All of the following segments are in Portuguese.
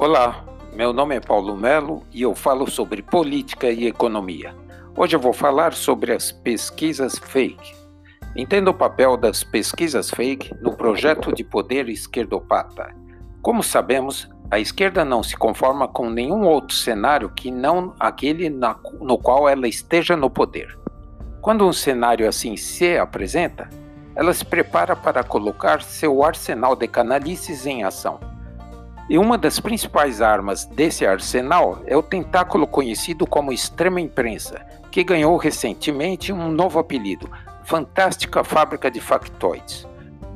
Olá, meu nome é Paulo Melo e eu falo sobre política e economia. Hoje eu vou falar sobre as pesquisas fake. Entenda o papel das pesquisas fake no projeto de poder esquerdopata. Como sabemos, a esquerda não se conforma com nenhum outro cenário que não aquele na, no qual ela esteja no poder. Quando um cenário assim se apresenta, ela se prepara para colocar seu arsenal de canalices em ação e uma das principais armas desse arsenal é o tentáculo conhecido como extrema imprensa, que ganhou recentemente um novo apelido, Fantástica Fábrica de Factoides.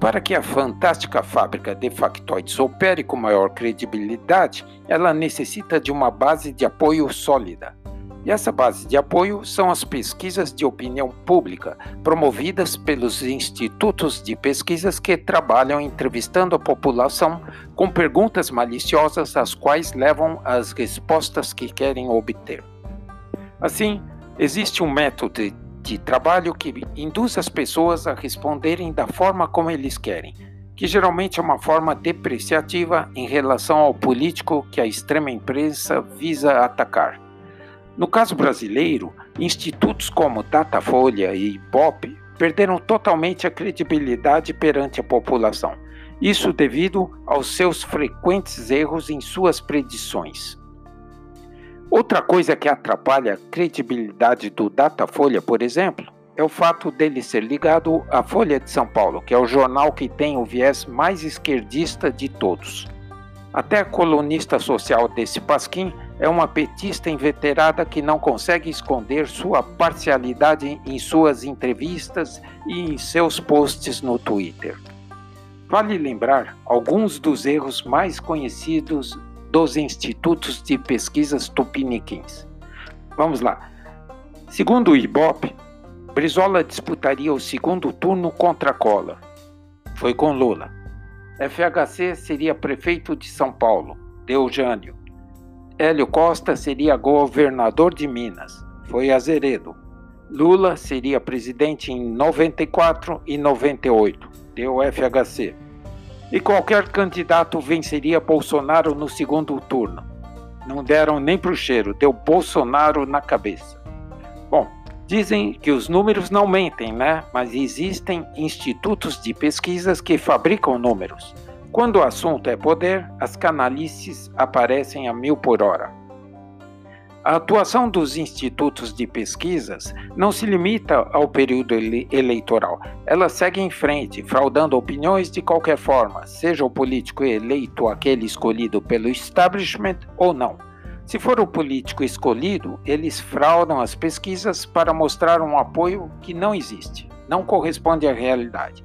Para que a fantástica fábrica de factoides opere com maior credibilidade, ela necessita de uma base de apoio sólida. E essa base de apoio são as pesquisas de opinião pública, promovidas pelos institutos de pesquisas que trabalham entrevistando a população com perguntas maliciosas, as quais levam às respostas que querem obter. Assim, existe um método de trabalho que induz as pessoas a responderem da forma como eles querem, que geralmente é uma forma depreciativa em relação ao político que a extrema imprensa visa atacar. No caso brasileiro, institutos como Datafolha e Ibope perderam totalmente a credibilidade perante a população. Isso devido aos seus frequentes erros em suas predições. Outra coisa que atrapalha a credibilidade do Datafolha, por exemplo, é o fato dele ser ligado à Folha de São Paulo, que é o jornal que tem o viés mais esquerdista de todos. Até a colunista social desse pasquim é uma petista inveterada que não consegue esconder sua parcialidade em suas entrevistas e em seus posts no Twitter. Vale lembrar alguns dos erros mais conhecidos dos institutos de pesquisas tupiniquins. Vamos lá. Segundo o Ibope, Brizola disputaria o segundo turno contra Collor. Foi com Lula. FHC seria prefeito de São Paulo, deu Jânio. Hélio Costa seria governador de Minas, foi Azeredo. Lula seria presidente em 94 e 98, deu FHC. E qualquer candidato venceria Bolsonaro no segundo turno. Não deram nem pro cheiro, deu Bolsonaro na cabeça. Bom, Dizem que os números não mentem, né? Mas existem institutos de pesquisas que fabricam números. Quando o assunto é poder, as canalices aparecem a mil por hora. A atuação dos institutos de pesquisas não se limita ao período ele eleitoral. Ela segue em frente, fraudando opiniões de qualquer forma, seja o político eleito aquele escolhido pelo establishment ou não. Se for o político escolhido, eles fraudam as pesquisas para mostrar um apoio que não existe, não corresponde à realidade.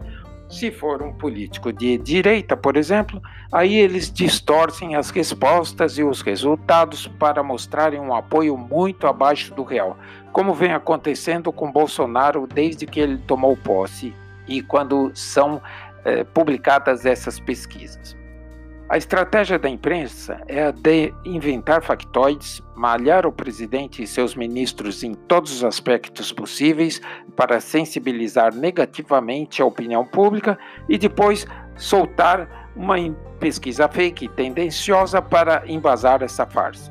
Se for um político de direita, por exemplo, aí eles distorcem as respostas e os resultados para mostrarem um apoio muito abaixo do real, como vem acontecendo com Bolsonaro desde que ele tomou posse e quando são eh, publicadas essas pesquisas. A estratégia da imprensa é a de inventar factoides, malhar o presidente e seus ministros em todos os aspectos possíveis para sensibilizar negativamente a opinião pública e depois soltar uma pesquisa fake tendenciosa para embasar essa farsa.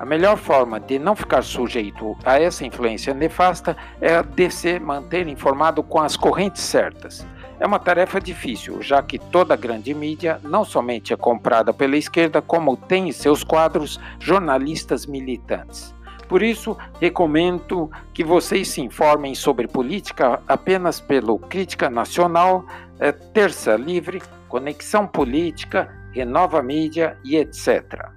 A melhor forma de não ficar sujeito a essa influência nefasta é a de se manter informado com as correntes certas é uma tarefa difícil, já que toda grande mídia não somente é comprada pela esquerda, como tem em seus quadros jornalistas militantes. Por isso, recomendo que vocês se informem sobre política apenas pelo Crítica Nacional, é, Terça Livre, Conexão Política, Renova Mídia e etc.